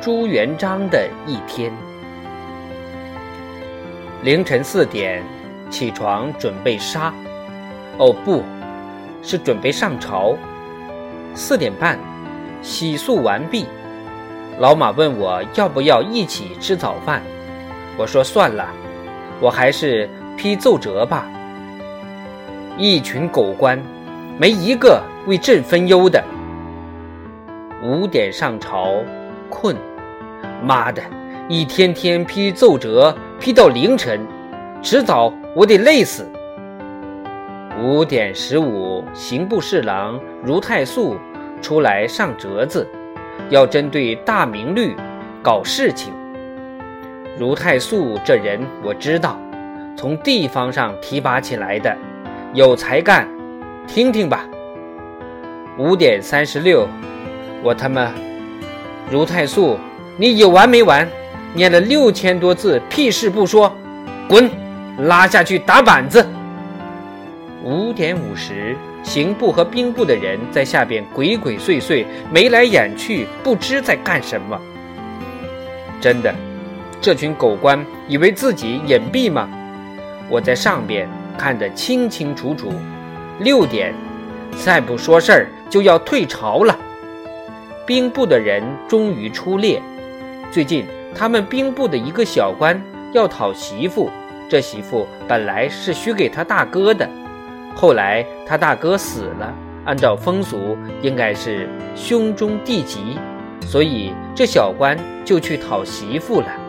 朱元璋的一天。凌晨四点起床准备杀，哦不，是准备上朝。四点半洗漱完毕，老马问我要不要一起吃早饭，我说算了，我还是批奏折吧。一群狗官，没一个为朕分忧的。五点上朝，困，妈的，一天天批奏折批到凌晨，迟早我得累死。五点十五，刑部侍郎如太素出来上折子，要针对大明律搞事情。如太素这人我知道，从地方上提拔起来的，有才干，听听吧。五点三十六。我他妈，如太素，你有完没完？念了六千多字，屁事不说，滚！拉下去打板子。五点五十，刑部和兵部的人在下边鬼鬼祟祟，眉来眼去，不知在干什么。真的，这群狗官以为自己隐蔽吗？我在上边看得清清楚楚。六点，再不说事儿就要退朝了。兵部的人终于出列。最近，他们兵部的一个小官要讨媳妇，这媳妇本来是许给他大哥的，后来他大哥死了，按照风俗应该是兄终弟及，所以这小官就去讨媳妇了。